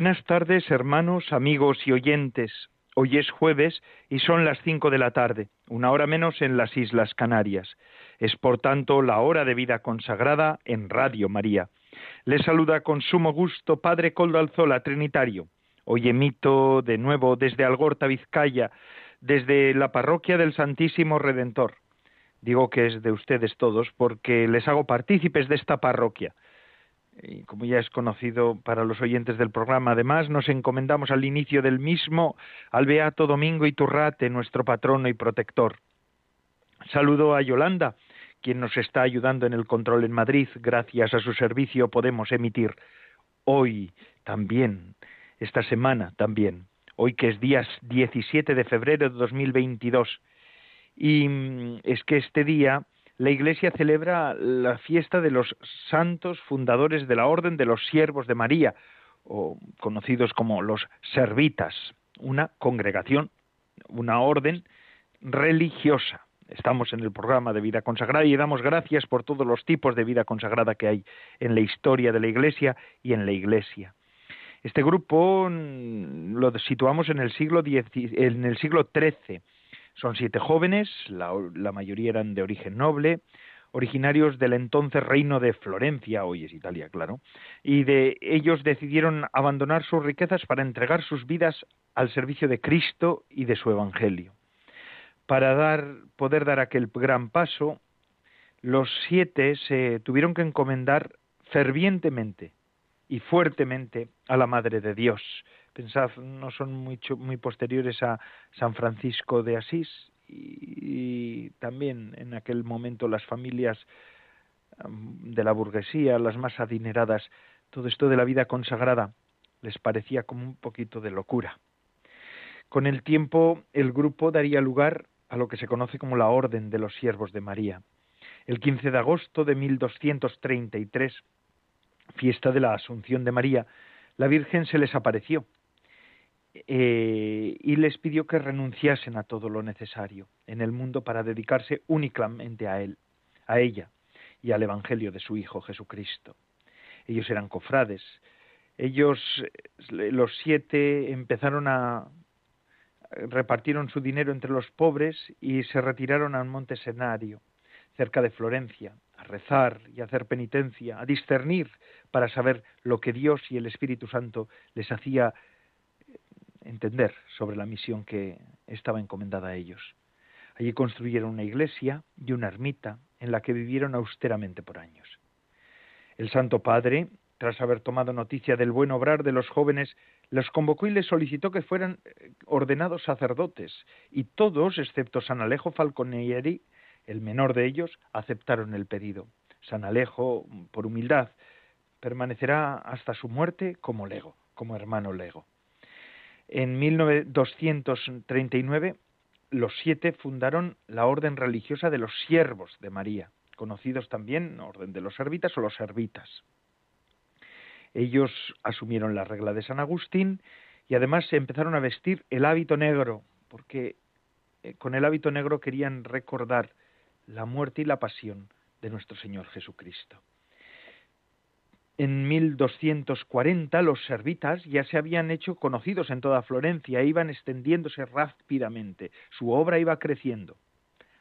Buenas tardes, hermanos, amigos y oyentes. Hoy es jueves y son las cinco de la tarde, una hora menos en las Islas Canarias. Es por tanto la hora de vida consagrada en Radio María. Les saluda con sumo gusto Padre Coldo Alzola, Trinitario. Hoy emito de nuevo desde Algorta, Vizcaya, desde la parroquia del Santísimo Redentor. Digo que es de ustedes todos porque les hago partícipes de esta parroquia y como ya es conocido para los oyentes del programa, además nos encomendamos al inicio del mismo al Beato Domingo Iturrate, nuestro patrono y protector. Saludo a Yolanda, quien nos está ayudando en el control en Madrid. Gracias a su servicio podemos emitir hoy también, esta semana también, hoy que es día 17 de febrero de 2022. Y mm, es que este día la Iglesia celebra la fiesta de los santos fundadores de la Orden de los Siervos de María, o conocidos como los Servitas, una congregación, una orden religiosa. Estamos en el programa de vida consagrada y damos gracias por todos los tipos de vida consagrada que hay en la historia de la Iglesia y en la Iglesia. Este grupo mm, lo situamos en el siglo, en el siglo XIII son siete jóvenes, la, mayoría eran de origen noble, originarios del entonces reino de Florencia, hoy es Italia, claro, y de ellos decidieron abandonar sus riquezas para entregar sus vidas al servicio de Cristo y de su Evangelio. Para dar, poder dar aquel gran paso, los siete se tuvieron que encomendar fervientemente y fuertemente a la Madre de Dios, pensad, no son muy, posteriores a San Francisco de Asís y, también en aquel momento las familias de la burguesía, las más adineradas, todo esto de la vida consagrada les parecía como un poquito de locura. Con el tiempo el grupo daría lugar a lo que se conoce como la Orden de los Siervos de María. El 15 de agosto de 1233, fiesta de la Asunción de María, la Virgen se les apareció eh, y les pidió que renunciasen a todo lo necesario en el mundo para dedicarse únicamente a él, a ella y al Evangelio de su Hijo Jesucristo. Ellos eran cofrades. Ellos, eh, los siete, empezaron a repartieron su dinero entre los pobres y se retiraron a un monte Senario, cerca de Florencia, a rezar y hacer penitencia, a discernir para saber lo que Dios y el Espíritu Santo les hacía entender sobre la misión que estaba encomendada a ellos. Allí construyeron una iglesia y una ermita en la que vivieron austeramente por años. El Santo Padre, tras haber tomado noticia del buen obrar de los jóvenes, los convocó y les solicitó que fueran eh, ordenados sacerdotes, y todos, excepto San Alejo Falconieri, el menor de ellos, aceptaron el pedido. San Alejo, por humildad, permanecerá hasta su muerte como lego, como hermano lego. En 1239 los siete fundaron la orden religiosa de los siervos de María, conocidos también orden de los servitas o los servitas. Ellos asumieron la regla de San Agustín y además se empezaron a vestir el hábito negro, porque eh, con el hábito negro querían recordar la muerte y la pasión de nuestro Señor Jesucristo. En 1240 los servitas ya se habían hecho conocidos en toda Florencia e iban extendiéndose rápidamente. Su obra iba creciendo,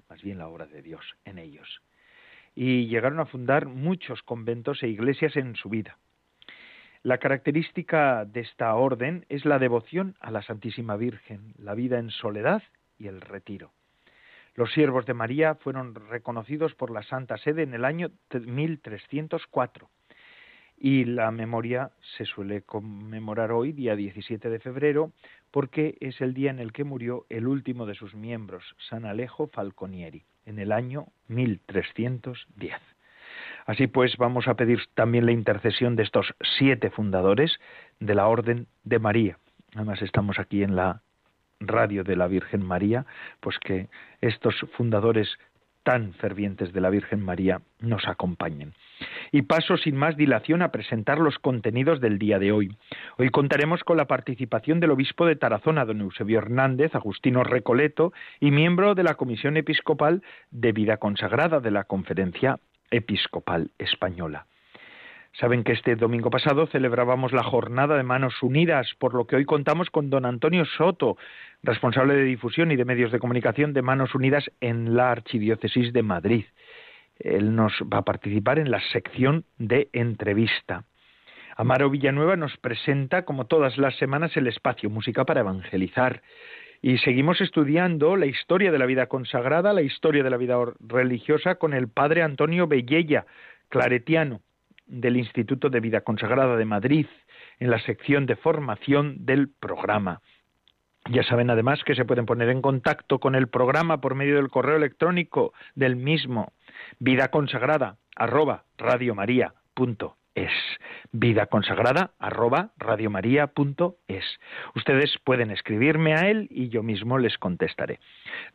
más bien la obra de Dios en ellos. Y llegaron a fundar muchos conventos e iglesias en su vida. La característica de esta orden es la devoción a la Santísima Virgen, la vida en soledad y el retiro. Los siervos de María fueron reconocidos por la Santa Sede en el año 1304 y la memoria se suele conmemorar hoy, día 17 de febrero, porque es el día en el que murió el último de sus miembros, San Alejo Falconieri, en el año 1310. Así pues, vamos a pedir también la intercesión de estos siete fundadores de la Orden de María. Además, estamos aquí en la radio de la Virgen María, pues que estos fundadores tan fervientes de la Virgen María nos acompañen. Y paso sin más dilación a presentar los contenidos del día de hoy. Hoy contaremos con la participación del obispo de Tarazona, don Eusebio Hernández, Agustino Recoleto, y miembro de la Comisión Episcopal de Vida Consagrada de la Conferencia Episcopal Española. Saben que este domingo pasado celebrábamos la jornada de Manos Unidas, por lo que hoy contamos con don Antonio Soto, responsable de difusión y de medios de comunicación de Manos Unidas en la Archidiócesis de Madrid. Él nos va a participar en la sección de entrevista. Amaro Villanueva nos presenta, como todas las semanas, el espacio Música para Evangelizar. Y seguimos estudiando la historia de la vida consagrada, la historia de la vida religiosa con el padre Antonio Bellella, claretiano, del Instituto de Vida Consagrada de Madrid, en la sección de formación del programa. Ya saben además que se pueden poner en contacto con el programa por medio del correo electrónico del mismo, vida consagrada arroba es vida consagrada arroba es Ustedes pueden escribirme a él y yo mismo les contestaré.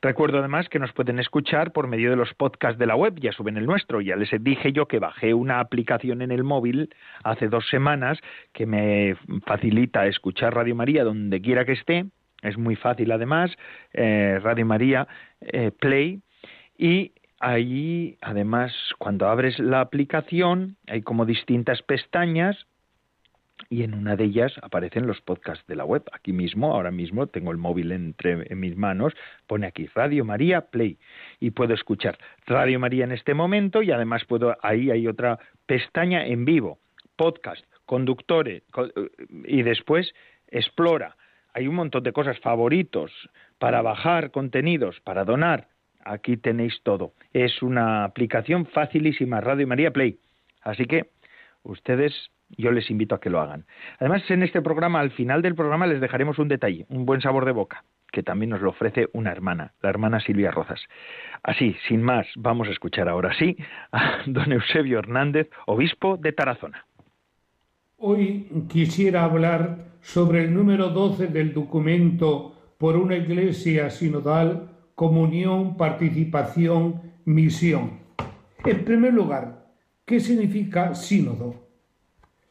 Recuerdo además que nos pueden escuchar por medio de los podcasts de la web, ya suben el nuestro. Ya les dije yo que bajé una aplicación en el móvil hace dos semanas que me facilita escuchar Radio María donde quiera que esté. Es muy fácil además, eh, Radio María eh, Play y Ahí, además, cuando abres la aplicación, hay como distintas pestañas y en una de ellas aparecen los podcasts de la web. Aquí mismo, ahora mismo, tengo el móvil entre en mis manos, pone aquí Radio María Play y puedo escuchar Radio María en este momento y además puedo, ahí hay otra pestaña en vivo, podcast, conductores y después explora. Hay un montón de cosas, favoritos, para bajar contenidos, para donar aquí tenéis todo. Es una aplicación facilísima, Radio María Play. Así que ustedes, yo les invito a que lo hagan. Además, en este programa, al final del programa, les dejaremos un detalle, un buen sabor de boca, que también nos lo ofrece una hermana, la hermana Silvia Rozas. Así, sin más, vamos a escuchar ahora sí a don Eusebio Hernández, obispo de Tarazona. Hoy quisiera hablar sobre el número 12 del documento por una iglesia sinodal comunión, participación, misión. En primer lugar, ¿qué significa sínodo?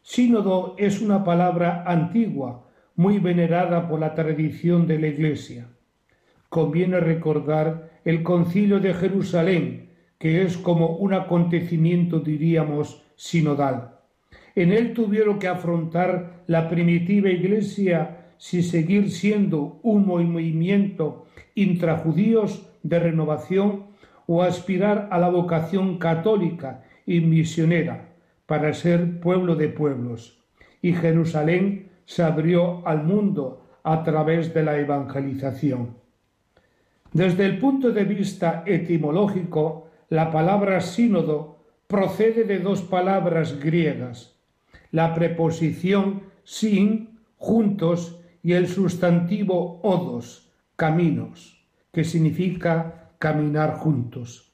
Sínodo es una palabra antigua, muy venerada por la tradición de la Iglesia. Conviene recordar el concilio de Jerusalén, que es como un acontecimiento, diríamos, sinodal. En él tuvieron que afrontar la primitiva Iglesia si seguir siendo un movimiento intrajudíos de renovación o aspirar a la vocación católica y misionera para ser pueblo de pueblos. Y Jerusalén se abrió al mundo a través de la evangelización. Desde el punto de vista etimológico, la palabra sínodo procede de dos palabras griegas, la preposición sin, juntos, y el sustantivo odos, caminos, que significa caminar juntos,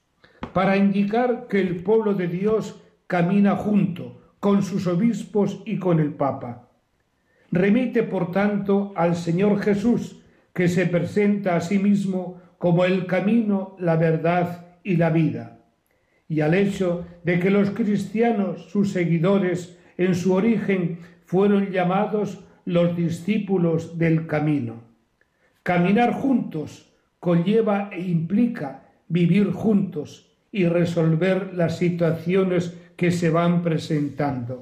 para indicar que el pueblo de Dios camina junto con sus obispos y con el Papa. Remite, por tanto, al Señor Jesús, que se presenta a sí mismo como el camino, la verdad y la vida, y al hecho de que los cristianos, sus seguidores, en su origen fueron llamados los discípulos del camino. Caminar juntos conlleva e implica vivir juntos y resolver las situaciones que se van presentando.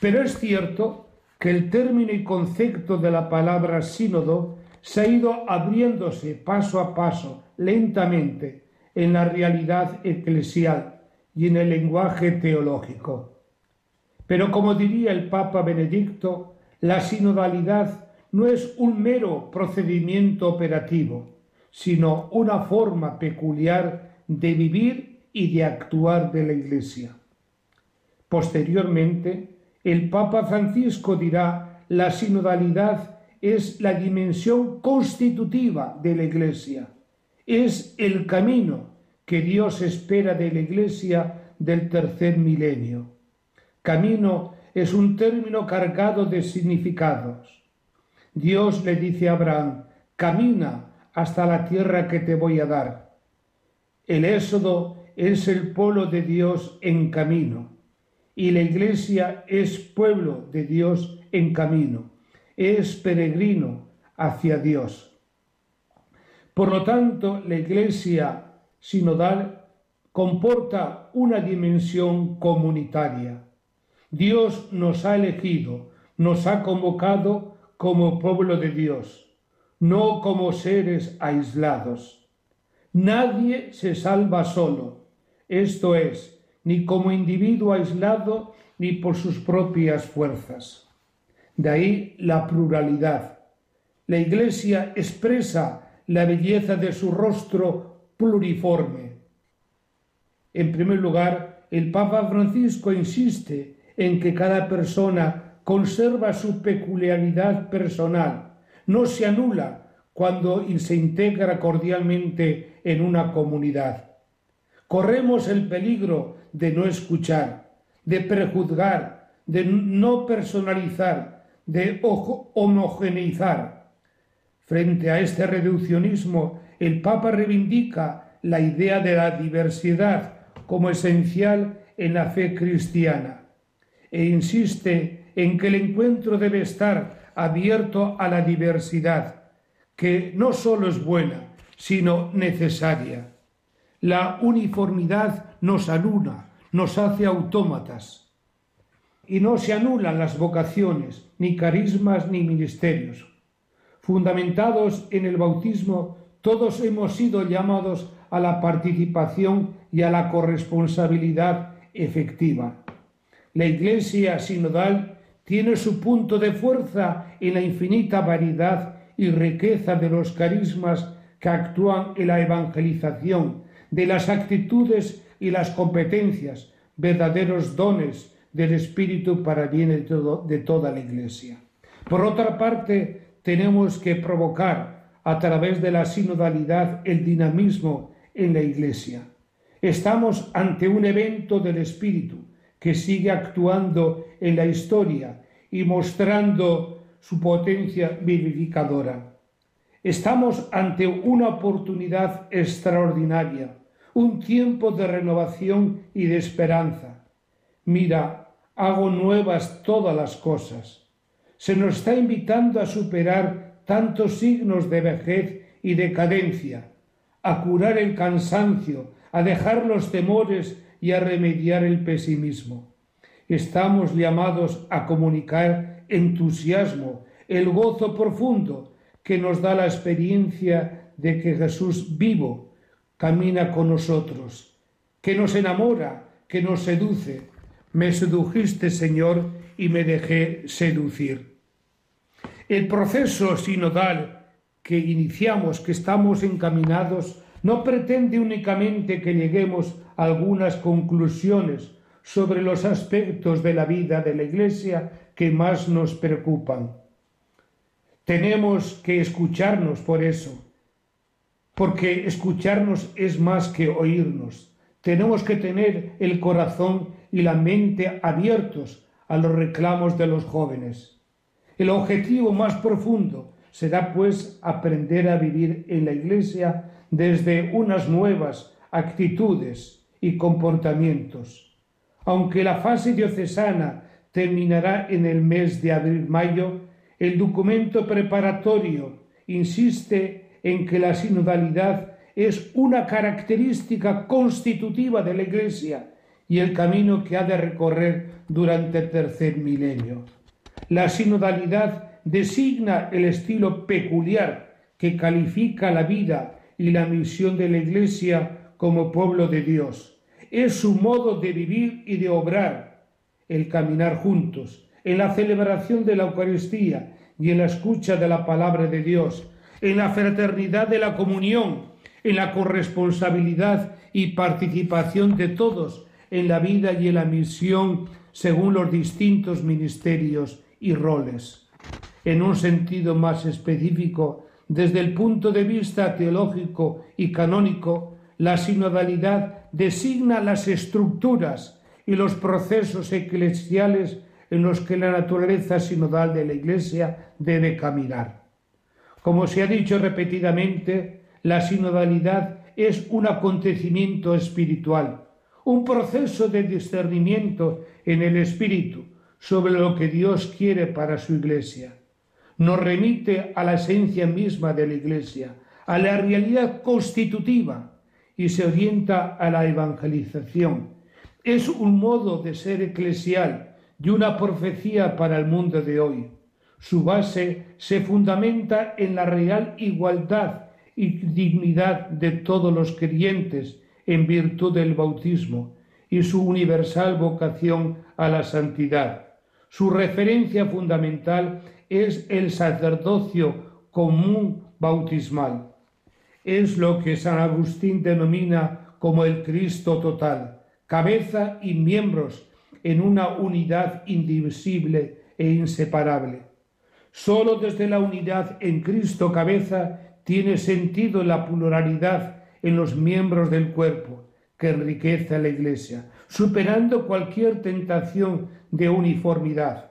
Pero es cierto que el término y concepto de la palabra sínodo se ha ido abriéndose paso a paso, lentamente, en la realidad eclesial y en el lenguaje teológico. Pero como diría el Papa Benedicto, la sinodalidad no es un mero procedimiento operativo, sino una forma peculiar de vivir y de actuar de la Iglesia. Posteriormente, el Papa Francisco dirá la sinodalidad es la dimensión constitutiva de la Iglesia, es el camino que Dios espera de la Iglesia del tercer milenio. Camino es un término cargado de significados. Dios le dice a Abraham, camina hasta la tierra que te voy a dar. El éxodo es el pueblo de Dios en camino y la iglesia es pueblo de Dios en camino, es peregrino hacia Dios. Por lo tanto, la iglesia sinodal comporta una dimensión comunitaria. Dios nos ha elegido, nos ha convocado como pueblo de Dios, no como seres aislados. Nadie se salva solo, esto es, ni como individuo aislado ni por sus propias fuerzas. De ahí la pluralidad. La Iglesia expresa la belleza de su rostro pluriforme. En primer lugar, el Papa Francisco insiste en que cada persona conserva su peculiaridad personal, no se anula cuando se integra cordialmente en una comunidad. Corremos el peligro de no escuchar, de prejuzgar, de no personalizar, de homogeneizar. Frente a este reduccionismo, el Papa reivindica la idea de la diversidad como esencial en la fe cristiana e insiste en que el encuentro debe estar abierto a la diversidad, que no solo es buena, sino necesaria. La uniformidad nos anula, nos hace autómatas. Y no se anulan las vocaciones, ni carismas, ni ministerios. Fundamentados en el bautismo, todos hemos sido llamados a la participación y a la corresponsabilidad efectiva. La Iglesia sinodal tiene su punto de fuerza en la infinita variedad y riqueza de los carismas que actúan en la evangelización, de las actitudes y las competencias, verdaderos dones del Espíritu para bien de, toda la Iglesia. Por otra parte, tenemos que provocar a través de la sinodalidad el dinamismo en la Iglesia. Estamos ante un evento del Espíritu que sigue actuando en la historia y mostrando su potencia vivificadora. Estamos ante una oportunidad extraordinaria un tiempo de renovación y de esperanza. Mira, hago nuevas todas las cosas. Se nos está invitando a superar tantos signos de vejez y decadencia, a curar el cansancio, a dejar los temores y a remediar el pesimismo. Estamos llamados a comunicar entusiasmo, el gozo profundo que nos da la experiencia de que Jesús vivo camina con nosotros, que nos enamora, que nos seduce. Me sedujiste, Señor, y me dejé seducir. El proceso sinodal que iniciamos, que estamos encaminados, no pretende únicamente que lleguemos a algunas conclusiones sobre los aspectos de la vida de la Iglesia que más nos preocupan. Tenemos que escucharnos por eso, porque escucharnos es más que oírnos. Tenemos que tener el corazón y la mente abiertos a los reclamos de los jóvenes. El objetivo más profundo será pues aprender a vivir en la Iglesia desde unas nuevas actitudes y comportamientos. Aunque la fase diocesana terminará en el mes de abril-mayo, el documento preparatorio insiste en que la sinodalidad es una característica constitutiva de la Iglesia y el camino que ha de recorrer durante el tercer milenio. La sinodalidad designa el estilo peculiar que califica la vida y la misión de la Iglesia como pueblo de Dios. Es su modo de vivir y de obrar, el caminar juntos, en la celebración de la Eucaristía y en la escucha de la palabra de Dios, en la fraternidad de la comunión, en la corresponsabilidad y participación de todos en la vida y en la misión según los distintos ministerios y roles. En un sentido más específico, desde el punto de vista teológico y canónico, la sinodalidad designa las estructuras y los procesos eclesiales en los que la naturaleza sinodal de la Iglesia debe caminar. Como se ha dicho repetidamente, la sinodalidad es un acontecimiento espiritual, un proceso de discernimiento en el espíritu sobre lo que Dios quiere para su Iglesia. Nos remite a la esencia misma de la Iglesia, a la realidad constitutiva y se orienta a la evangelización. Es un modo de ser eclesial y una profecía para el mundo de hoy. Su base se fundamenta en la real igualdad y dignidad de todos los creyentes en virtud del bautismo y su universal vocación a la santidad. Su referencia fundamental es el sacerdocio común bautismal. Es lo que San Agustín denomina como el Cristo total, cabeza y miembros en una unidad indivisible e inseparable. Solo desde la unidad en Cristo cabeza tiene sentido la pluralidad en los miembros del cuerpo que enriquece a la Iglesia, superando cualquier tentación de uniformidad.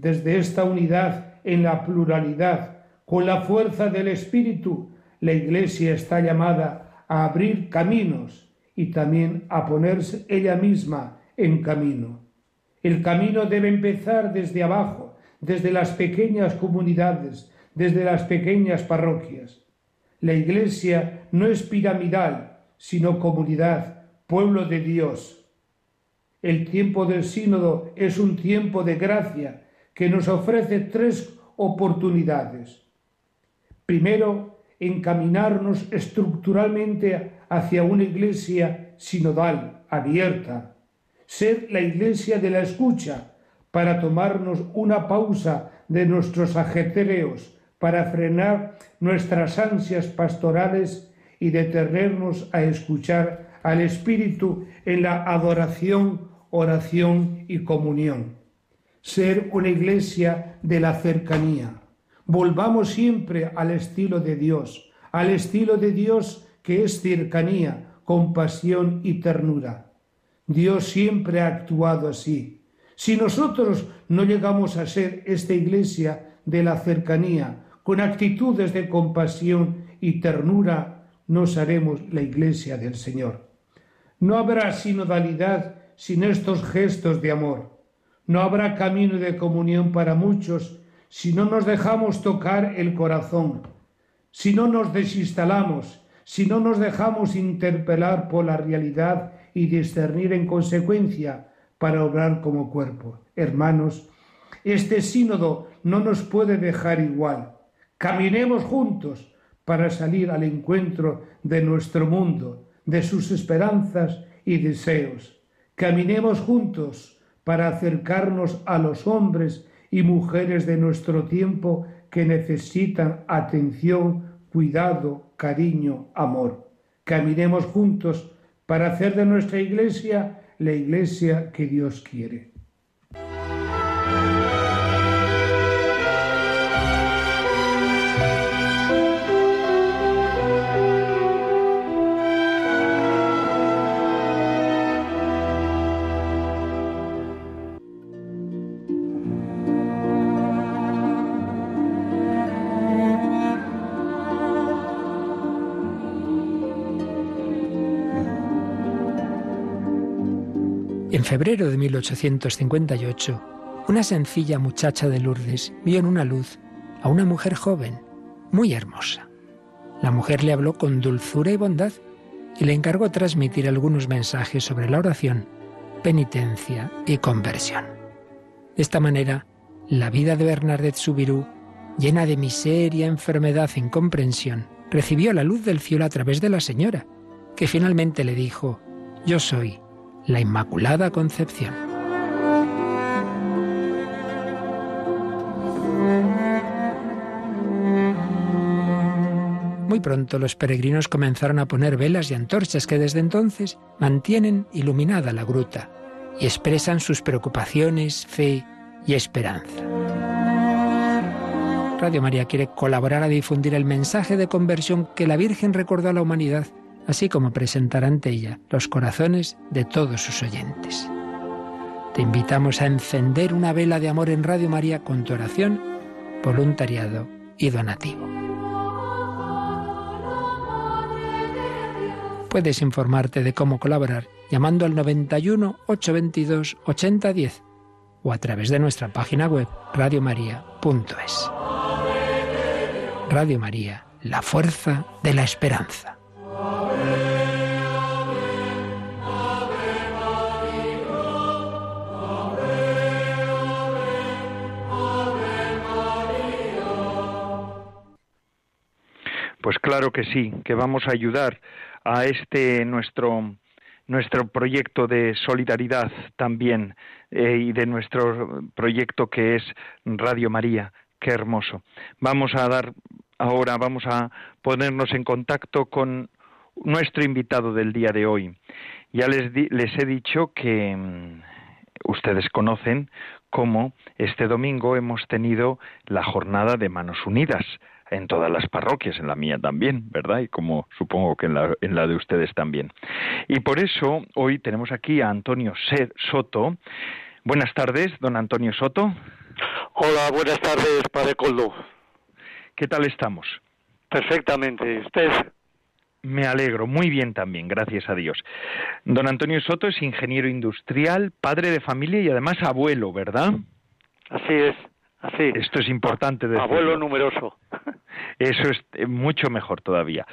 Desde esta unidad en la pluralidad, con la fuerza del Espíritu, la Iglesia está llamada a abrir caminos y también a ponerse ella misma en camino. El camino debe empezar desde abajo, desde las pequeñas comunidades, desde las pequeñas parroquias. La Iglesia no es piramidal, sino comunidad, pueblo de Dios. El tiempo del sínodo es un tiempo de gracia que nos ofrece tres oportunidades. Primero, encaminarnos estructuralmente hacia una iglesia sinodal, abierta, ser la iglesia de la escucha para tomarnos una pausa de nuestros ajetreos para frenar nuestras ansias pastorales y detenernos a escuchar al Espíritu en la adoración, oración y comunión. Ser una iglesia de la cercanía. Volvamos siempre al estilo de Dios, al estilo de Dios que es cercanía, compasión y ternura. Dios siempre ha actuado así. Si nosotros no llegamos a ser esta iglesia de la cercanía, con actitudes de compasión y ternura, nos haremos la iglesia del Señor. No habrá sinodalidad sin estos gestos de amor. No habrá camino de comunión para muchos si no nos dejamos tocar el corazón, si no nos desinstalamos, si no nos dejamos interpelar por la realidad y discernir en consecuencia para obrar como cuerpo. Hermanos, este sínodo no nos puede dejar igual. Caminemos juntos para salir al encuentro de nuestro mundo, de sus esperanzas y deseos. Caminemos juntos para acercarnos a los hombres y mujeres de nuestro tiempo que necesitan atención, cuidado, cariño, amor. Caminemos juntos para hacer de nuestra iglesia la iglesia que Dios quiere. Febrero de 1858, una sencilla muchacha de Lourdes vio en una luz a una mujer joven, muy hermosa. La mujer le habló con dulzura y bondad y le encargó transmitir algunos mensajes sobre la oración, penitencia y conversión. De esta manera, la vida de Bernadette Subirú, llena de miseria, enfermedad e incomprensión, recibió la luz del cielo a través de la señora, que finalmente le dijo, Yo soy la Inmaculada Concepción. Muy pronto los peregrinos comenzaron a poner velas y antorchas que desde entonces mantienen iluminada la gruta y expresan sus preocupaciones, fe y esperanza. Radio María quiere colaborar a difundir el mensaje de conversión que la Virgen recordó a la humanidad así como presentar ante ella los corazones de todos sus oyentes. Te invitamos a encender una vela de amor en Radio María con tu oración, voluntariado y donativo. Puedes informarte de cómo colaborar llamando al 91 822 8010 o a través de nuestra página web radiomaria.es. Radio María, la fuerza de la esperanza. Pues claro que sí, que vamos a ayudar a este nuestro nuestro proyecto de solidaridad también eh, y de nuestro proyecto que es Radio María. Qué hermoso. Vamos a dar ahora, vamos a ponernos en contacto con nuestro invitado del día de hoy. Ya les, les he dicho que mm, ustedes conocen cómo este domingo hemos tenido la jornada de Manos Unidas en todas las parroquias, en la mía también, ¿verdad? Y como supongo que en la, en la de ustedes también. Y por eso hoy tenemos aquí a Antonio Soto. Buenas tardes, don Antonio Soto. Hola, buenas tardes, Padre Coldo. ¿Qué tal estamos? Perfectamente. ¿Usted? Me alegro, muy bien también, gracias a Dios. Don Antonio Soto es ingeniero industrial, padre de familia y además abuelo, ¿verdad? Así es. Así. Esto es importante decirlo. Abuelo numeroso. Eso es eh, mucho mejor todavía.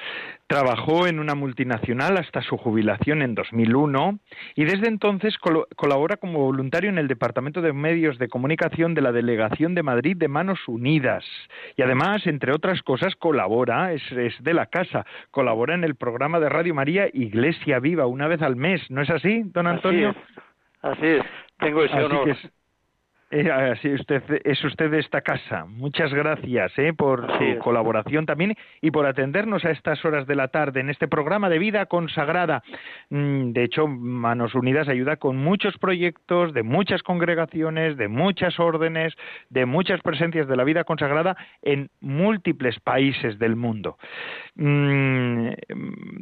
Trabajó en una multinacional hasta su jubilación en 2001 y desde entonces colabora como voluntario en el Departamento de Medios de Comunicación de la Delegación de Madrid de Manos Unidas. Y además, entre otras cosas, colabora, es, de la casa, colabora en el programa de Radio María Iglesia Viva una vez al mes. ¿No es así, don Antonio? Así es. Tengo ese honor. Eh, usted, es usted de esta casa. Muchas gracias eh, por su colaboración también y por atendernos a estas horas de la tarde en este programa de vida consagrada. Mm, de hecho, Manos Unidas ayuda con muchos proyectos de muchas congregaciones, de muchas órdenes, de muchas presencias de la vida consagrada en múltiples países del mundo. Mm,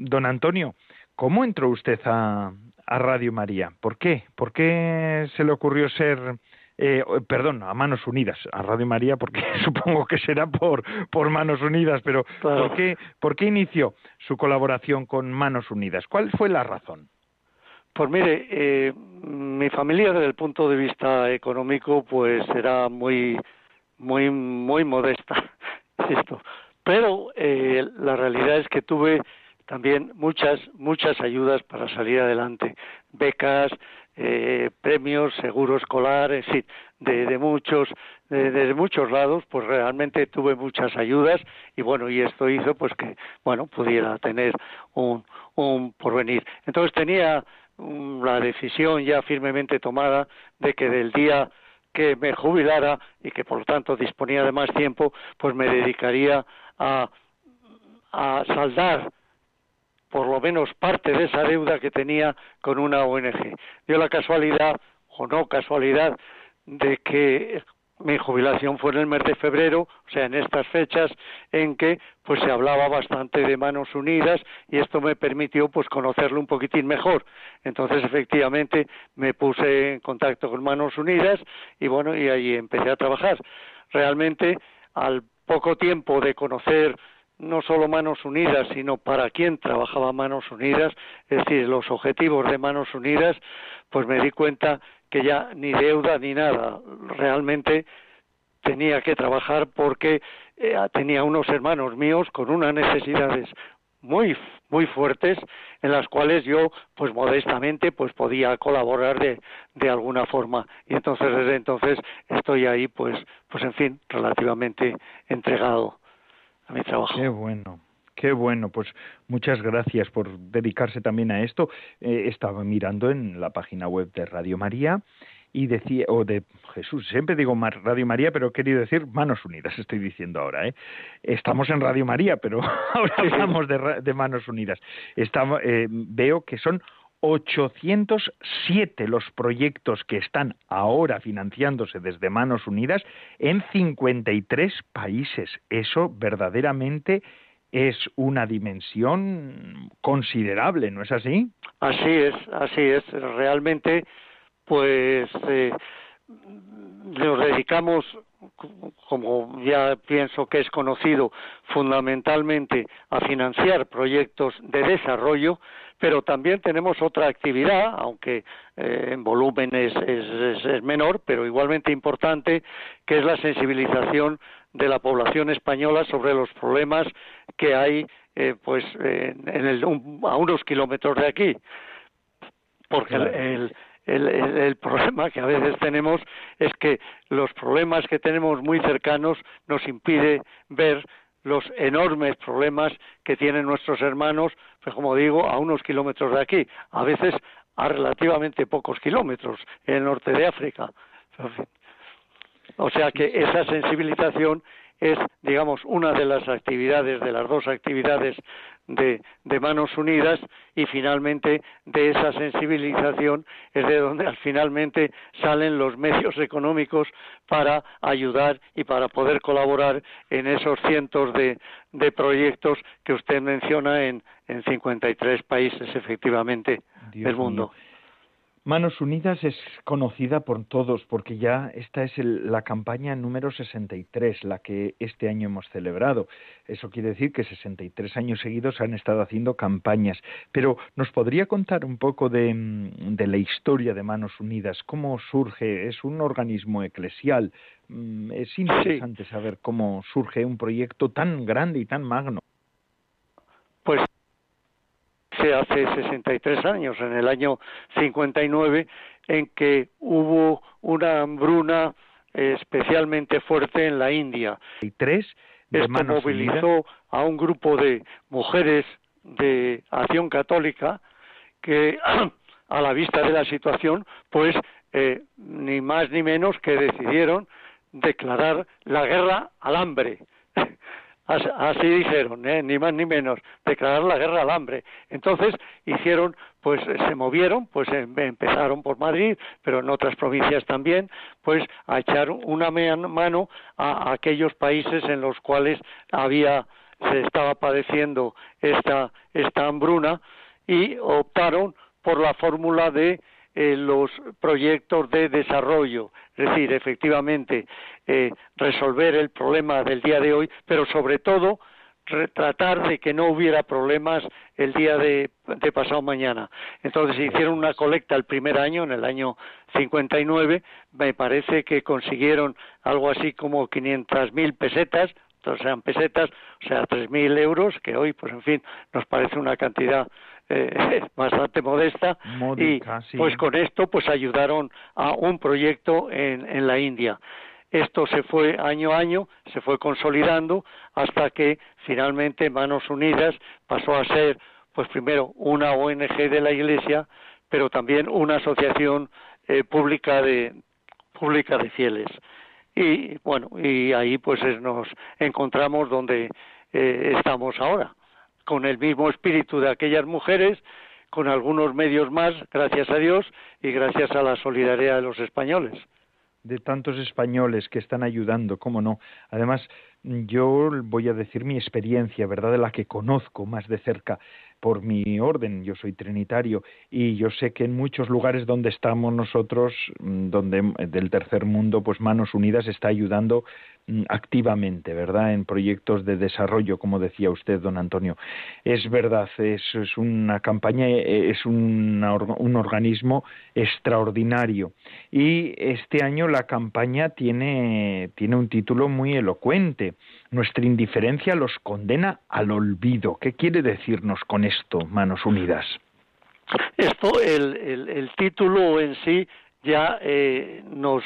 don Antonio, ¿cómo entró usted a, a Radio María? ¿Por qué? ¿Por qué se le ocurrió ser eh, perdón, a Manos Unidas, a Radio María, porque supongo que será por, por Manos Unidas, pero ¿por, qué, ¿por qué inició su colaboración con Manos Unidas? ¿Cuál fue la razón? Pues mire, eh, mi familia desde el punto de vista económico pues era muy, muy, muy modesta, esto. Pero eh, la realidad es que tuve también muchas, muchas ayudas para salir adelante, becas, eh, premios, seguro escolar, en fin, de, muchos, de, muchos lados, pues realmente tuve muchas ayudas y bueno, y esto hizo pues que, bueno, pudiera tener un, un porvenir. Entonces tenía la decisión ya firmemente tomada de que del día que me jubilara y que por lo tanto disponía de más tiempo, pues me dedicaría a saldar por lo menos parte de esa deuda que tenía con una ONG. Dio la casualidad, o no casualidad, de que mi jubilación fue en el mes de febrero, o sea, en estas fechas en que pues se hablaba bastante de Manos Unidas y esto me permitió pues conocerlo un poquitín mejor. Entonces, efectivamente, me puse en contacto con Manos Unidas y bueno, y ahí empecé a trabajar. Realmente, al poco tiempo de conocer no solo Manos Unidas, sino para quién trabajaba Manos Unidas, es decir, los objetivos de Manos Unidas, pues me di cuenta que ya ni deuda ni nada, realmente tenía que trabajar porque eh, tenía unos hermanos míos con unas necesidades muy muy fuertes en las cuales yo pues modestamente pues podía colaborar de, de alguna forma. Y entonces desde entonces estoy ahí pues pues en fin relativamente entregado a mi trabajo. Qué bueno. Qué bueno, pues muchas gracias por dedicarse también a esto. Eh, estaba mirando en la página web de Radio María y decía, o de Jesús, siempre digo Radio María, pero he querido decir Manos Unidas, estoy diciendo ahora. ¿eh? Estamos en Radio María, pero ahora hablamos de, de Manos Unidas. Eh, veo que son 807 los proyectos que están ahora financiándose desde Manos Unidas en 53 países. Eso verdaderamente es una dimensión considerable, ¿no es así? Así es, así es. Realmente, pues eh, nos dedicamos, como ya pienso que es conocido, fundamentalmente a financiar proyectos de desarrollo, pero también tenemos otra actividad, aunque eh, en volumen es, es, menor, pero igualmente importante, que es la sensibilización de la población española sobre los problemas que hay eh, pues en el, a unos kilómetros de aquí. Porque el, el, el, problema que a veces tenemos es que los problemas que tenemos muy cercanos nos impide ver los enormes problemas que tienen nuestros hermanos, pues como digo, a unos kilómetros de aquí, a veces a relativamente pocos kilómetros, en el norte de África. O sea que esa sensibilización es, digamos, una de las actividades, de las dos actividades de, Manos Unidas y finalmente de esa sensibilización es de donde finalmente salen los medios económicos para ayudar y para poder colaborar en esos cientos de, proyectos que usted menciona en, en 53 países efectivamente del mundo. Manos Unidas es conocida por todos porque ya esta es la campaña número 63, la que este año hemos celebrado. Eso quiere decir que 63 años seguidos han estado haciendo campañas. Pero ¿nos podría contar un poco de, mm, la historia de Manos Unidas? ¿Cómo surge? ¿Es un organismo eclesial? Mm, es interesante saber cómo surge un proyecto tan grande y tan magno. Pues hace 63 años, en el año 59, en que hubo una hambruna especialmente fuerte en la India. Y tres Esto movilizó a un grupo de mujeres de acción católica que, a la vista de la situación, pues eh, ni más ni menos que decidieron declarar la guerra al hambre. Así dijeron, ¿eh? ni más ni menos, declarar la guerra al hambre. Entonces hicieron, pues se movieron, pues em, empezaron por Madrid, pero en otras provincias también, pues a echar una mano a aquellos países en los cuales había se estaba padeciendo esta esta hambruna y optaron por la fórmula de los proyectos de desarrollo, es decir, efectivamente eh, resolver el problema del día de hoy, pero sobre todo tratar de que no hubiera problemas el día de, pasado mañana. Entonces hicieron una colecta el primer año, en el año 59, me parece que consiguieron algo así como 500.000 pesetas, o sean pesetas, o sea, 3.000 euros, que hoy, pues en fin, nos parece una cantidad eh, bastante modesta y pues con esto pues ayudaron a un proyecto en, en la India. Esto se fue año a año, se fue consolidando hasta que finalmente Manos Unidas pasó a ser pues primero una ONG de la Iglesia, pero también una asociación eh, pública de pública de fieles. Y bueno, y ahí pues nos encontramos donde eh, estamos ahora con el mismo espíritu de aquellas mujeres, con algunos medios más, gracias a Dios y gracias a la solidaridad de los españoles. De tantos españoles que están ayudando, cómo no. Además, yo voy a decir mi experiencia, ¿verdad? De la que conozco más de cerca por mi orden, yo soy trinitario y yo sé que en muchos lugares donde estamos nosotros, mm, donde del tercer mundo, pues Manos Unidas está ayudando activamente, ¿verdad? En proyectos de desarrollo, como decía usted, don Antonio. Es verdad, es, es una campaña, es un, un organismo extraordinario. Y este año la campaña tiene, tiene un título muy elocuente. Nuestra indiferencia los condena al olvido. ¿Qué quiere decirnos con esto, Manos Unidas? Esto, el, el, el título en sí ya eh, nos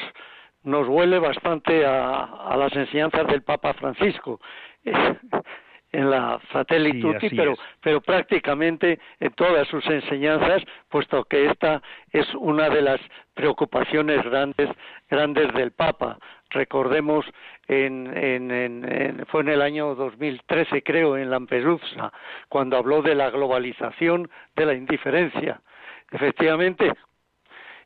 nos huele bastante a, las enseñanzas del Papa Francisco en la Fratelli Tutti, pero, pero prácticamente en todas sus enseñanzas, puesto que esta es una de las preocupaciones grandes, grandes del Papa. Recordemos, en, en, en, fue en el año 2013, creo, en Lampedusa, cuando habló de la globalización de la indiferencia. Efectivamente,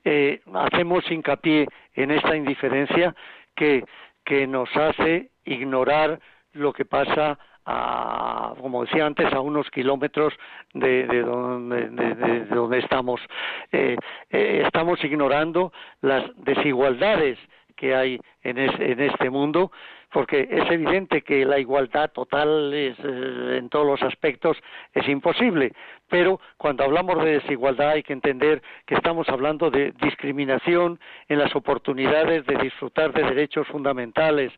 eh, hacemos hincapié en esta indiferencia que, que nos hace ignorar lo que pasa a, como decía antes, a unos kilómetros de, de, donde, de, donde, estamos. Eh, eh, estamos ignorando las desigualdades que hay en, en este mundo porque es evidente que la igualdad total es, en todos los aspectos es imposible, pero cuando hablamos de desigualdad hay que entender que estamos hablando de discriminación en las oportunidades de disfrutar de derechos fundamentales,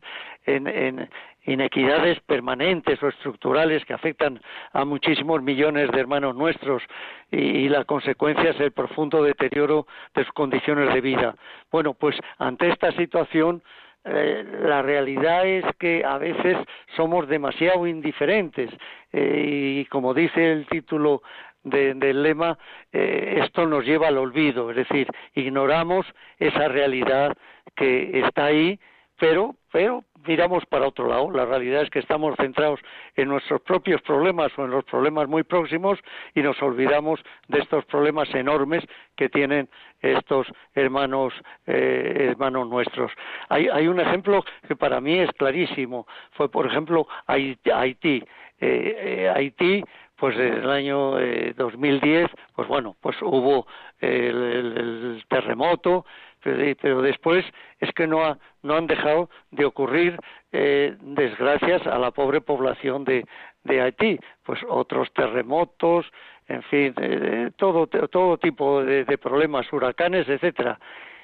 en, inequidades permanentes o estructurales que afectan a muchísimos millones de hermanos nuestros y, y, la consecuencia es el profundo deterioro de sus condiciones de vida. Bueno, pues ante esta situación eh, la realidad es que a veces somos demasiado indiferentes. Eh, y como dice el título del lema, eh, esto nos lleva al olvido, es decir, ignoramos esa realidad que está ahí, pero, pero miramos para otro lado. La realidad es que estamos centrados en nuestros propios problemas o en los problemas muy próximos y nos olvidamos de estos problemas enormes que tienen estos hermanos eh, hermanos nuestros. Hay, hay un ejemplo que para mí es clarísimo. Fue, por ejemplo, Haití. Eh, eh, Haití pues en el año 2010, pues bueno, pues hubo el terremoto, pero después es que no, no han dejado de ocurrir eh, desgracias a la pobre población de, de Haití, pues otros terremotos, en fin, eh, todo, todo tipo de, problemas, huracanes, etcétera.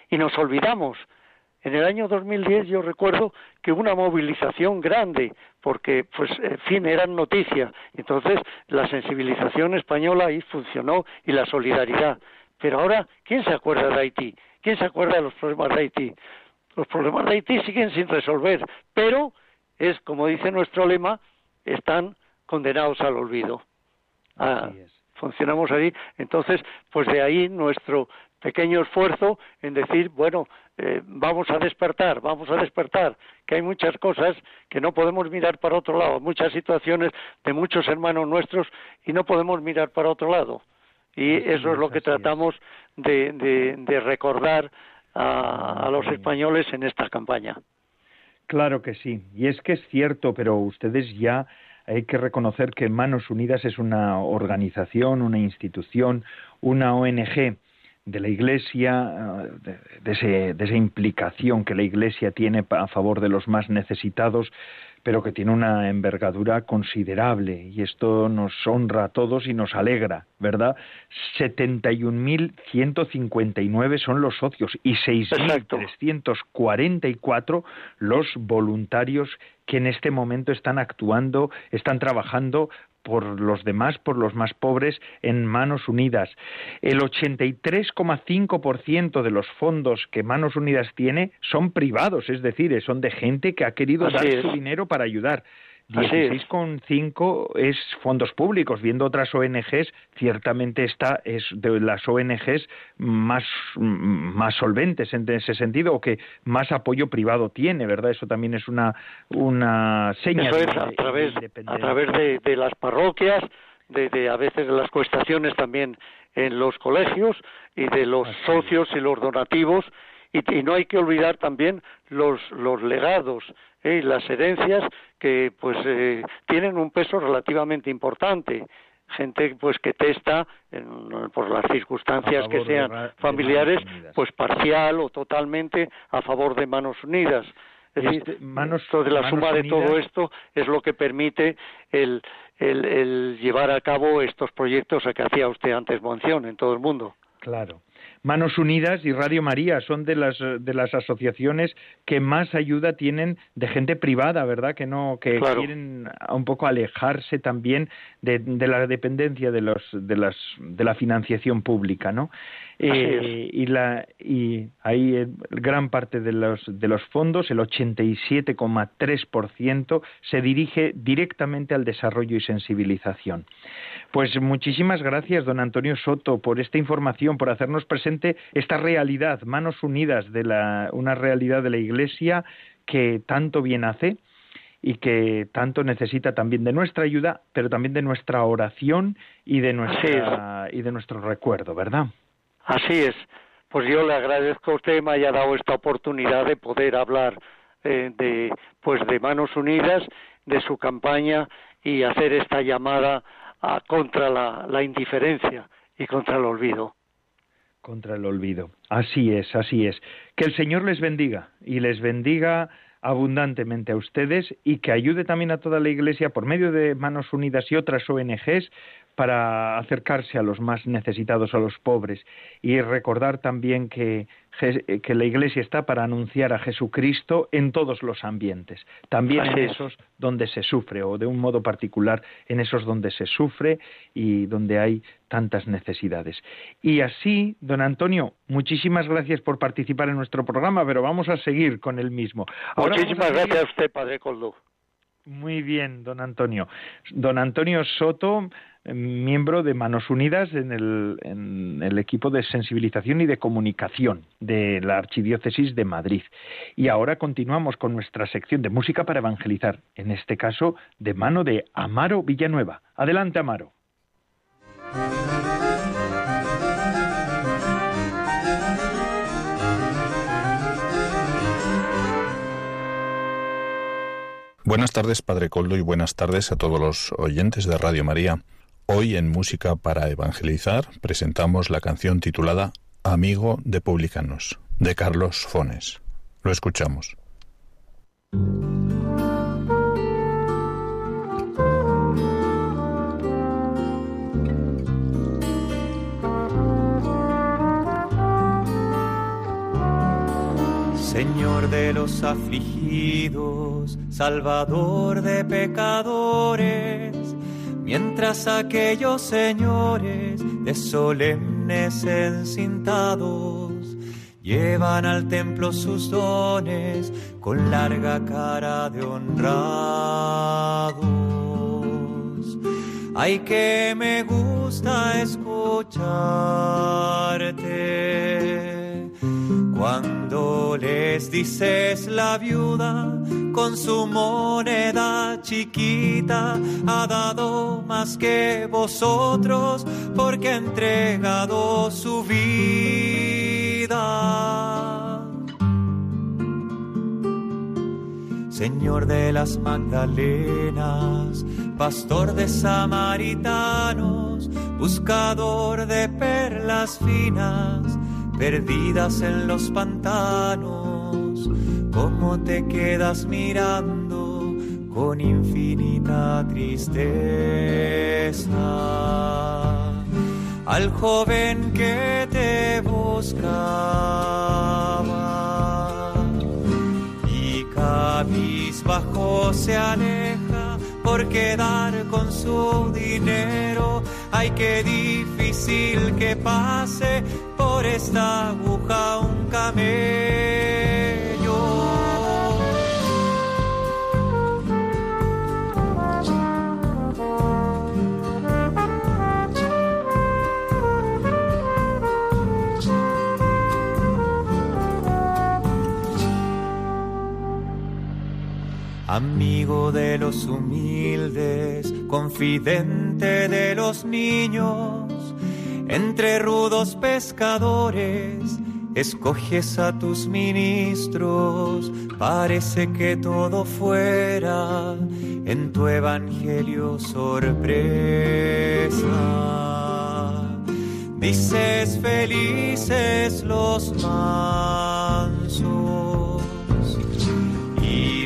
Y nos olvidamos. En el año 2010 yo recuerdo que una movilización grande, porque, pues, en fin, eran noticias. Entonces, la sensibilización española ahí funcionó y la solidaridad. Pero ahora, ¿quién se acuerda de Haití? ¿Quién se acuerda de los problemas de Haití? Los problemas de Haití siguen sin resolver, pero es, como dice nuestro lema, están condenados al olvido. Ah, funcionamos ahí. Entonces, pues de ahí nuestro pequeño esfuerzo en decir, bueno, eh, vamos a despertar, vamos a despertar, que hay muchas cosas que no podemos mirar para otro lado, muchas situaciones de muchos hermanos nuestros y no podemos mirar para otro lado. Y eso es lo que tratamos de, de, recordar a, los españoles en esta campaña. Claro que sí, y es que es cierto, pero ustedes ya hay que reconocer que Manos Unidas es una organización, una institución, una ONG de la Iglesia, de, de, esa implicación que la Iglesia tiene a favor de los más necesitados, pero que tiene una envergadura considerable y esto nos honra a todos y nos alegra, ¿verdad? 71.159 son los socios y 6.344 los voluntarios que en este momento están actuando, están trabajando por los demás, por los más pobres, en Manos Unidas. El 83,5% de los fondos que Manos Unidas tiene son privados, es decir, son de gente que ha querido dar su dinero para ayudar. 16,5 es. fondos públicos. Viendo otras ONGs, ciertamente esta es de las ONGs más, más solventes en ese sentido o que más apoyo privado tiene, ¿verdad? Eso también es una, una seña de, a través, a través de, las parroquias, de, de a veces de las cuestaciones también en los colegios y de los socios y los donativos y, no hay que olvidar también los, los legados ¿eh? las herencias que pues eh, tienen un peso relativamente importante gente pues que testa por las circunstancias que sean familiares pues parcial o totalmente a favor de manos unidas es decir, este, manos, de la suma de todo esto es lo que permite el, el, el llevar a cabo estos proyectos a que hacía usted antes mención en todo el mundo. Claro. Manos Unidas y Radio María son de las de las asociaciones que más ayuda tienen de gente privada, ¿verdad? Que no que quieren un poco alejarse también de, de, la dependencia de los de las de la financiación pública, ¿no? Eh, y la y ahí gran parte de los de los fondos, el 87,3% se dirige directamente al desarrollo y sensibilización. Pues muchísimas gracias, don Antonio Soto, por esta información, por hacernos presente esta realidad, manos unidas de la, una realidad de la Iglesia que tanto bien hace y que tanto necesita también de nuestra ayuda, pero también de nuestra oración y de, nuestra, y de nuestro recuerdo, ¿verdad? Así es. Pues yo le agradezco a usted me haya dado esta oportunidad de poder hablar eh, de pues de manos unidas de su campaña y hacer esta llamada a, contra la, la indiferencia y contra el olvido contra el olvido. Así es, así es. Que el Señor les bendiga y les bendiga abundantemente a ustedes y que ayude también a toda la Iglesia por medio de Manos Unidas y otras ONGs para acercarse a los más necesitados, a los pobres, y recordar también que, que, la Iglesia está para anunciar a Jesucristo en todos los ambientes, también en esos donde se sufre, o de un modo particular en esos donde se sufre y donde hay tantas necesidades. Y así, don Antonio, muchísimas gracias por participar en nuestro programa, pero vamos a seguir con el mismo. muchísimas gracias a usted, Padre Coldo. Muy bien, don Antonio. Don Antonio Soto, miembro de Manos Unidas en el, en el, equipo de sensibilización y de comunicación de la Archidiócesis de Madrid. Y ahora continuamos con nuestra sección de música para evangelizar, en este caso de mano de Amaro Villanueva. Adelante, Amaro. Buenas tardes, Padre Coldo, y buenas tardes a todos los oyentes de Radio María. Hoy en Música para Evangelizar presentamos la canción titulada Amigo de Publicanos, de Carlos Fones. Lo escuchamos. Señor de los afligidos, Salvador de pecadores, mientras aquellos señores de solemnes encintados llevan al templo sus dones con larga cara de honrados. Ay, que me gusta escucharte cuando les dices la viuda con su moneda chiquita ha dado más que vosotros porque ha entregado su vida. Señor de las Magdalenas, pastor de samaritanos, buscador de perlas finas, perdidas en los pantanos cómo te quedas mirando con infinita tristeza al joven que te buscaba y cabizbajo se aleja por quedar con su dinero. Ay, qué difícil que pase por esta aguja un camello. Amigo de los humildes, confidente de los niños, entre rudos pescadores, escoges a tus ministros, parece que todo fuera en tu evangelio sorpresa. Dices felices los mansos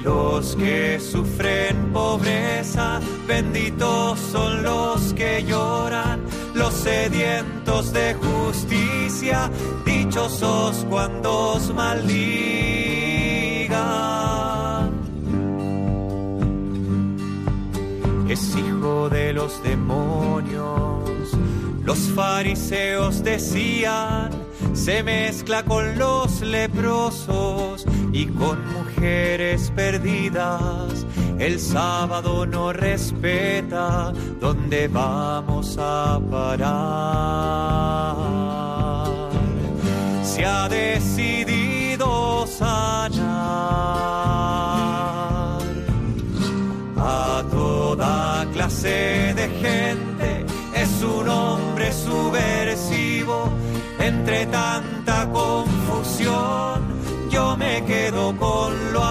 los que sufren pobreza, benditos son los que lloran, los sedientos de justicia, dichosos cuando os maldigan. Es hijo de los demonios, los fariseos decían, se mezcla con los leprosos y con mujeres perdidas. El sábado no respeta dónde vamos a parar. Se ha decidido sanar a toda clase de gente. Es un hombre subversivo entre tanta confusión yo me quedo con lo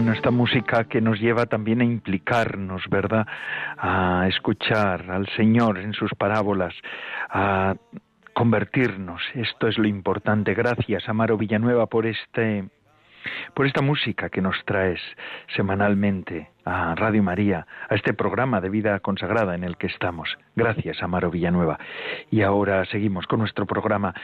Bueno, esta música que nos lleva también a implicarnos, ¿verdad? A escuchar al Señor en sus parábolas, a convertirnos. Esto es lo importante. Gracias, Amaro Villanueva, por este por esta música que nos traes semanalmente a Radio María, a este programa de vida consagrada en el que estamos. Gracias, Amaro Villanueva. Y ahora seguimos con nuestro programa.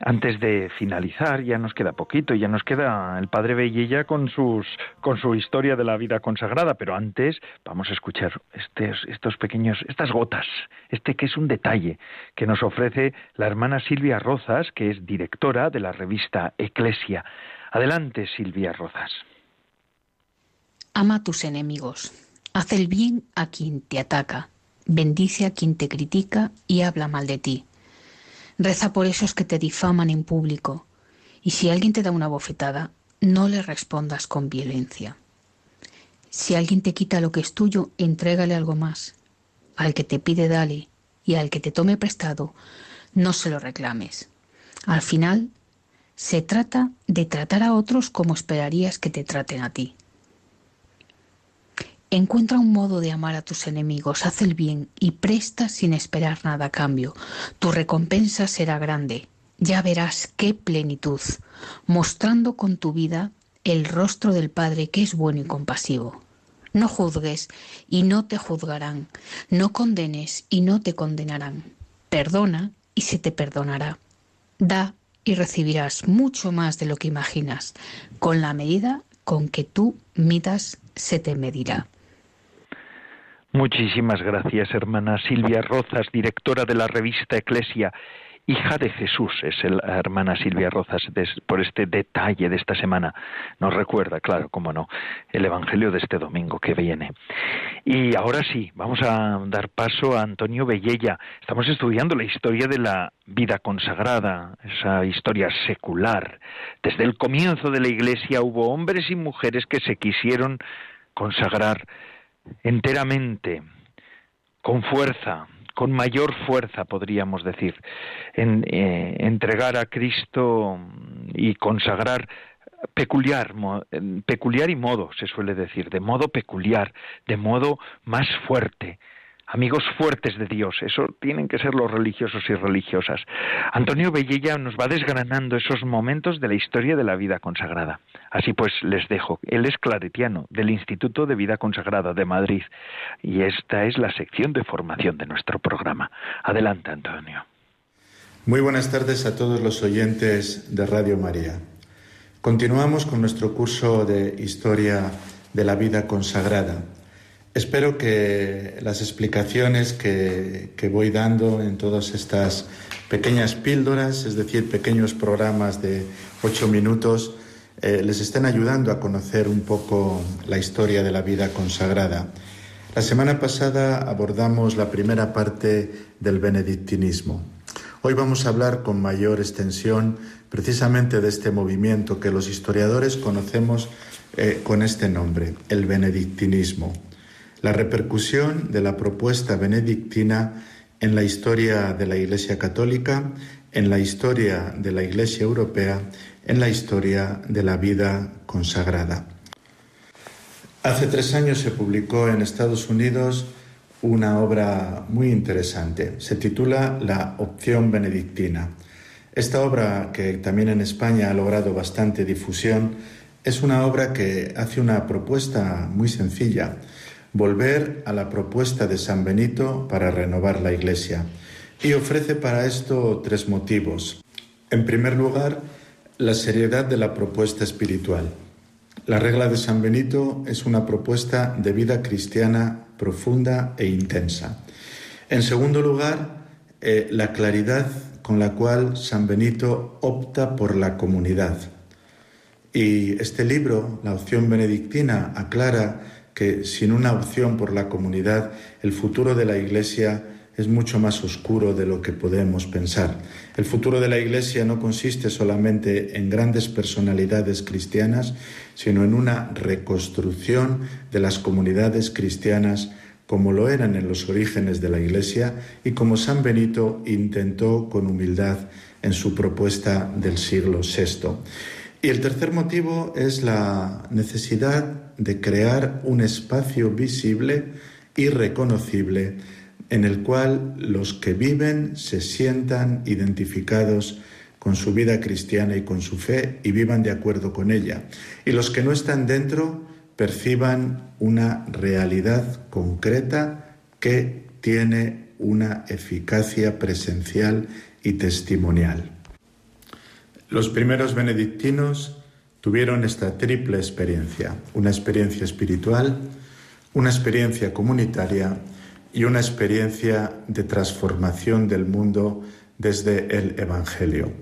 Antes de finalizar, ya nos queda poquito, ya nos queda el Padre Bellilla con sus con su historia de la vida consagrada, pero antes vamos a escuchar estos, estos pequeños, estas gotas, este que es un detalle que nos ofrece la hermana Silvia Rozas, que es directora de la revista Eclesia. Adelante, Silvia Rozas. Ama a tus enemigos, haz el bien a quien te ataca, bendice a quien te critica y habla mal de ti. Reza por esos que te difaman en público, y si alguien te da una bofetada, no le respondas con violencia. Si alguien te quita lo que es tuyo, entrégale algo más. Al que te pide, dale, y al que te tome prestado, no se lo reclames. Al final, se trata de tratar a otros como esperarías que te traten a ti. Encuentra un modo de amar a tus enemigos, haz el bien y presta sin esperar nada a cambio. Tu recompensa será grande. Ya verás qué plenitud, mostrando con tu vida el rostro del Padre que es bueno y compasivo. No juzgues y no te juzgarán. No condenes y no te condenarán. Perdona y se te perdonará. Da y recibirás mucho más de lo que imaginas. Con la medida con que tú midas, se te medirá. Muchísimas gracias, hermana Silvia Rozas, directora de la revista Eclesia hija de Jesús, es hermana Silvia Rozas, por este detalle de esta semana. Nos recuerda, claro, cómo no, el Evangelio de este domingo que viene. Y ahora sí, vamos a dar paso a Antonio Bellella. Estamos estudiando la historia de la vida consagrada, esa historia secular. Desde el comienzo de la Iglesia hubo hombres y mujeres que se quisieron consagrar enteramente, con fuerza, con mayor fuerza, podríamos decir, en eh, entregar a Cristo y consagrar peculiar, peculiar y modo, se suele decir, de modo peculiar, de modo más fuerte, amigos fuertes de Dios. Eso tienen que ser los religiosos y religiosas. Antonio Bellella nos va desgranando esos momentos de la historia de la vida consagrada. Así pues, les dejo. Él es claretiano del Instituto de Vida Consagrada de Madrid y esta es la sección de formación de nuestro programa. Adelante, Antonio. Muy buenas tardes a todos los oyentes de Radio María. Continuamos con nuestro curso de Historia de la Vida Consagrada Espero que las explicaciones que, voy dando en todas estas pequeñas píldoras, es decir, pequeños programas de ocho minutos, eh, les estén ayudando a conocer un poco la historia de la vida consagrada. La semana pasada abordamos la primera parte del benedictinismo. Hoy vamos a hablar con mayor extensión precisamente de este movimiento que los historiadores conocemos eh, con este nombre, el benedictinismo la repercusión de la propuesta benedictina en la historia de la Iglesia Católica, en la historia de la Iglesia Europea, en la historia de la vida consagrada. Hace tres años se publicó en Estados Unidos una obra muy interesante. Se titula La opción benedictina. Esta obra, que también en España ha logrado bastante difusión, es una obra que hace una propuesta muy sencilla volver a la propuesta de San Benito para renovar la Iglesia. Y ofrece para esto tres motivos. En primer lugar, la seriedad de la propuesta espiritual. La regla de San Benito es una propuesta de vida cristiana profunda e intensa. En segundo lugar, eh, la claridad con la cual San Benito opta por la comunidad. Y este libro, La opción benedictina, aclara que sin una opción por la comunidad, el futuro de la Iglesia es mucho más oscuro de lo que podemos pensar. El futuro de la Iglesia no consiste solamente en grandes personalidades cristianas, sino en una reconstrucción de las comunidades cristianas como lo eran en los orígenes de la Iglesia y como San Benito intentó con humildad en su propuesta del siglo VI. Y el tercer motivo es la necesidad de crear un espacio visible y reconocible en el cual los que viven se sientan identificados con su vida cristiana y con su fe y vivan de acuerdo con ella. Y los que no están dentro perciban una realidad concreta que tiene una eficacia presencial y testimonial. Los primeros benedictinos tuvieron esta triple experiencia, una experiencia espiritual, una experiencia comunitaria y una experiencia de transformación del mundo desde el Evangelio.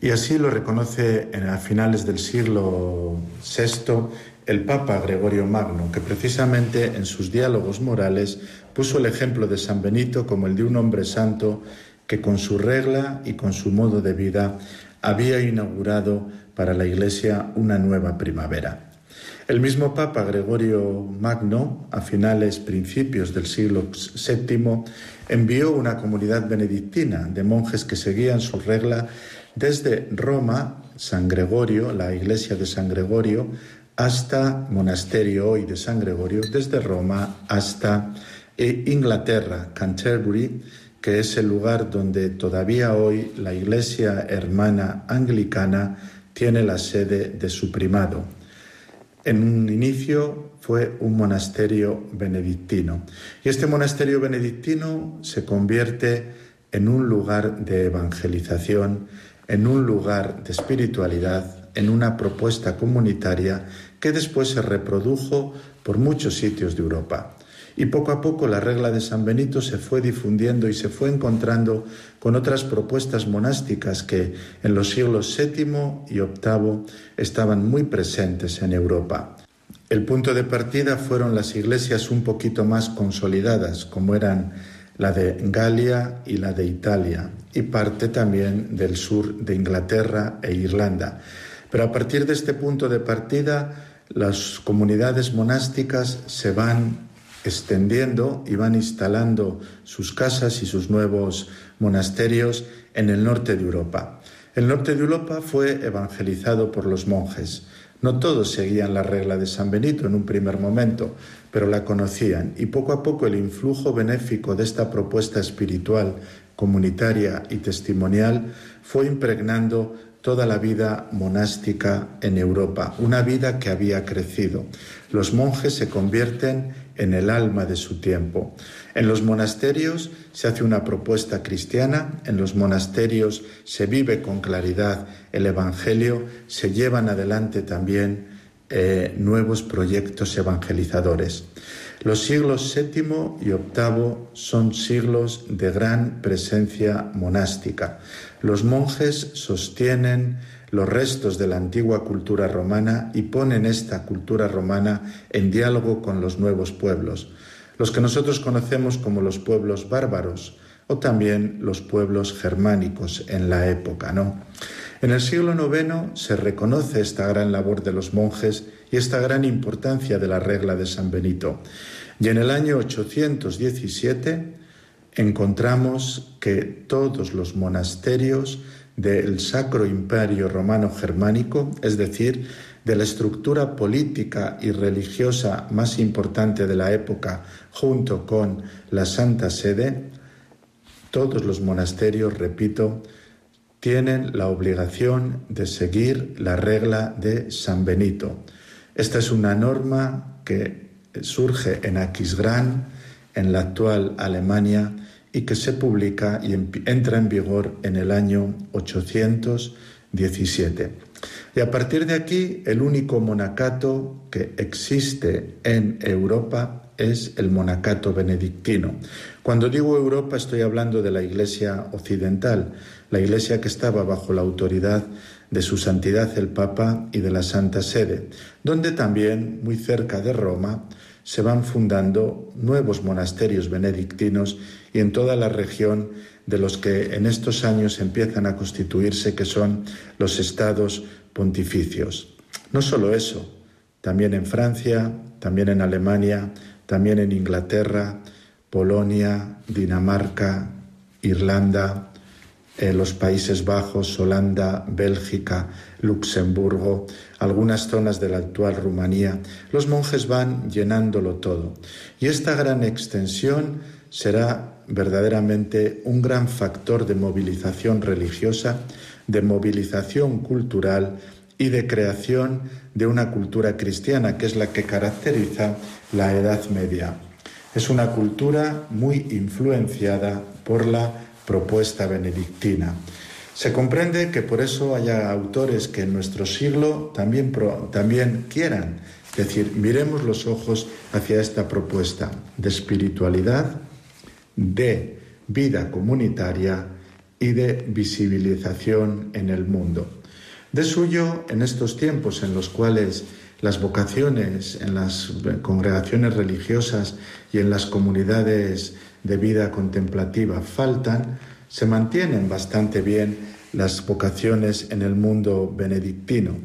Y así lo reconoce a finales del siglo VI el Papa Gregorio Magno, que precisamente en sus diálogos morales puso el ejemplo de San Benito como el de un hombre santo que con su regla y con su modo de vida había inaugurado para la Iglesia una nueva primavera. El mismo Papa Gregorio Magno, a finales, principios del siglo VII, envió una comunidad benedictina de monjes que seguían su regla desde Roma, San Gregorio, la iglesia de San Gregorio, hasta monasterio hoy de San Gregorio, desde Roma hasta eh, Inglaterra, Canterbury, que es el lugar donde todavía hoy la iglesia hermana anglicana tiene la sede de su primado. En un inicio fue un monasterio benedictino y este monasterio benedictino se convierte en un lugar de evangelización, en un lugar de espiritualidad, en una propuesta comunitaria que después se reprodujo por muchos sitios de Europa. Y poco a poco la regla de San Benito se fue difundiendo y se fue encontrando con otras propuestas monásticas que en los siglos VII y VIII estaban muy presentes en Europa. El punto de partida fueron las iglesias un poquito más consolidadas, como eran la de Galia y la de Italia, y parte también del sur de Inglaterra e Irlanda. Pero a partir de este punto de partida, las comunidades monásticas se van extendiendo y van instalando sus casas y sus nuevos monasterios en el norte de Europa. El norte de Europa fue evangelizado por los monjes. No todos seguían la regla de San Benito en un primer momento, pero la conocían y poco a poco el influjo benéfico de esta propuesta espiritual, comunitaria y testimonial fue impregnando toda la vida monástica en Europa, una vida que había crecido. Los monjes se convierten en el alma de su tiempo. En los monasterios se hace una propuesta cristiana, en los monasterios se vive con claridad el Evangelio, se llevan adelante también eh, nuevos proyectos evangelizadores. Los siglos VII y VIII son siglos de gran presencia monástica. Los monjes sostienen los restos de la antigua cultura romana y ponen esta cultura romana en diálogo con los nuevos pueblos, los que nosotros conocemos como los pueblos bárbaros o también los pueblos germánicos en la época, ¿no? En el siglo IX se reconoce esta gran labor de los monjes y esta gran importancia de la regla de San Benito. Y en el año 817 encontramos que todos los monasterios del Sacro Imperio Romano Germánico, es decir, de la estructura política y religiosa más importante de la época, junto con la Santa Sede, todos los monasterios, repito, tienen la obligación de seguir la regla de San Benito. Esta es una norma que surge en Aquisgrán, en la actual Alemania, y que se publica y entra en vigor en el año 817. Y a partir de aquí, el único monacato que existe en Europa es el monacato benedictino. Cuando digo Europa estoy hablando de la Iglesia occidental, la Iglesia que estaba bajo la autoridad de su santidad el Papa y de la Santa Sede, donde también, muy cerca de Roma, se van fundando nuevos monasterios benedictinos y en toda la región de los que en estos años empiezan a constituirse, que son los estados pontificios. No solo eso, también en Francia, también en Alemania, también en Inglaterra, Polonia, Dinamarca, Irlanda, eh, los Países Bajos, Holanda, Bélgica, Luxemburgo, algunas zonas de la actual Rumanía, los monjes van llenándolo todo. Y esta gran extensión será verdaderamente un gran factor de movilización religiosa, de movilización cultural y de creación de una cultura cristiana, que es la que caracteriza la Edad Media. Es una cultura muy influenciada por la propuesta benedictina. Se comprende que por eso haya autores que en nuestro siglo también, también quieran decir, miremos los ojos hacia esta propuesta de espiritualidad, de vida comunitaria y de visibilización en el mundo. De suyo, en estos tiempos en los cuales las vocaciones en las congregaciones religiosas y en las comunidades de vida contemplativa faltan, se mantienen bastante bien las vocaciones en el mundo benedictino,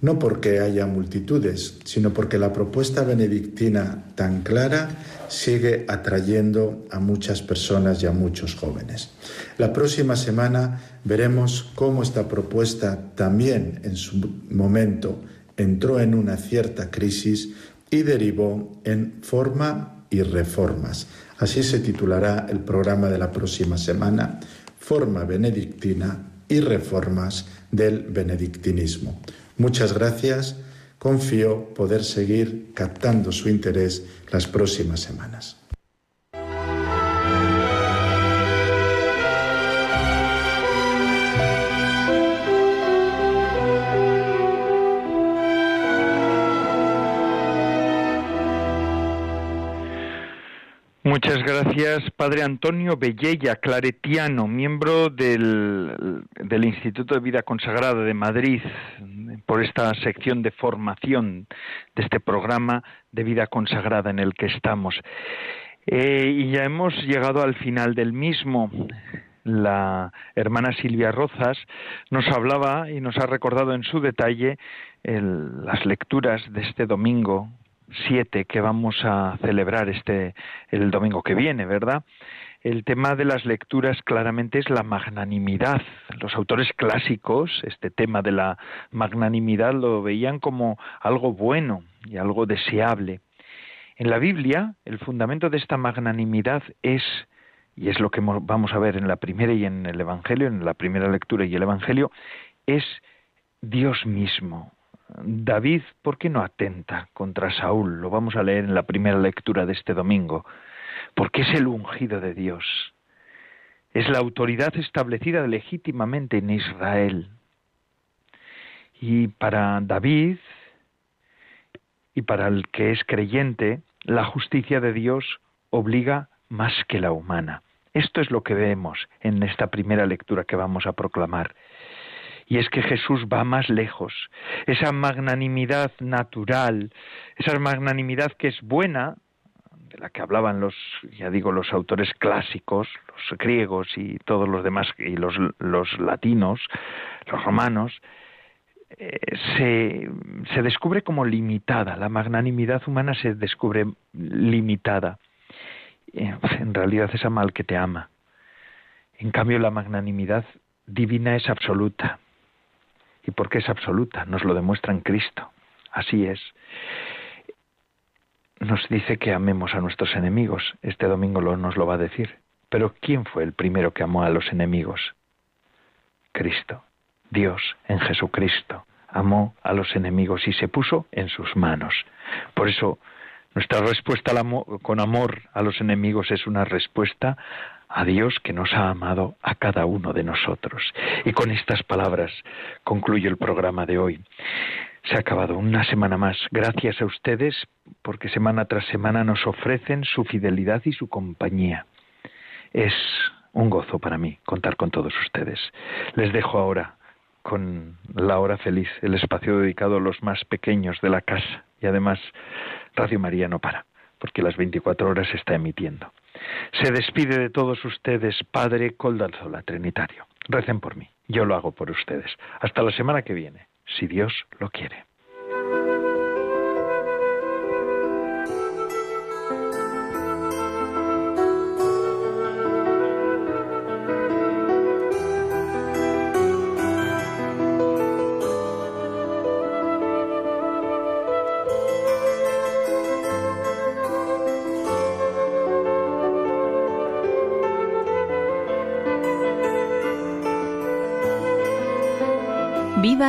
no porque haya multitudes, sino porque la propuesta benedictina tan clara sigue atrayendo a muchas personas y a muchos jóvenes. La próxima semana veremos cómo esta propuesta también en su momento entró en una cierta crisis y derivó en forma y reformas. Así se titulará el programa de la próxima semana, Forma benedictina y reformas del benedictinismo. Muchas gracias. Confío poder seguir captando su interés las próximas semanas. Muchas gracias, Padre Antonio Bellella, claretiano, miembro del, del, Instituto de Vida Consagrada de Madrid, por esta sección de formación de este programa de vida consagrada en el que estamos. Eh, y ya hemos llegado al final del mismo. La hermana Silvia Rozas nos hablaba y nos ha recordado en su detalle las lecturas de este domingo siete que vamos a celebrar este el domingo que viene, ¿verdad? El tema de las lecturas claramente es la magnanimidad. Los autores clásicos, este tema de la magnanimidad lo veían como algo bueno y algo deseable. En la Biblia, el fundamento de esta magnanimidad es, y es lo que vamos a ver en la primera y en el Evangelio, en la primera lectura y el Evangelio, es Dios mismo, David, ¿por qué no atenta contra Saúl? Lo vamos a leer en la primera lectura de este domingo. Porque es el ungido de Dios. Es la autoridad establecida legítimamente en Israel. Y para David y para el que es creyente, la justicia de Dios obliga más que la humana. Esto es lo que vemos en esta primera lectura que vamos a proclamar. Y es que Jesús va más lejos. Esa magnanimidad natural, esa magnanimidad que es buena, de la que hablaban los, ya digo, los autores clásicos, los griegos y todos los demás, y los, los latinos, los romanos, eh, se, se descubre como limitada. La magnanimidad humana se descubre limitada. Eh, en realidad es mal que te ama. En cambio, la magnanimidad divina es absoluta y porque es absoluta, nos lo demuestra en Cristo. Así es. Nos dice que amemos a nuestros enemigos. Este domingo lo, nos lo va a decir. Pero ¿quién fue el primero que amó a los enemigos? Cristo. Dios en Jesucristo amó a los enemigos y se puso en sus manos. Por eso nuestra respuesta con amor a los enemigos es una respuesta a Dios que nos ha amado a cada uno de nosotros. Y con estas palabras concluyo el programa de hoy. Se ha acabado una semana más. Gracias a ustedes porque semana tras semana nos ofrecen su fidelidad y su compañía. Es un gozo para mí contar con todos ustedes. Les dejo ahora con la hora feliz, el espacio dedicado a los más pequeños de la casa. Y además, Radio María no para, porque las 24 horas se está emitiendo. Se despide de todos ustedes, Padre Coldalzola Trinitario. Recen por mí, yo lo hago por ustedes. Hasta la semana que viene, si Dios lo quiere.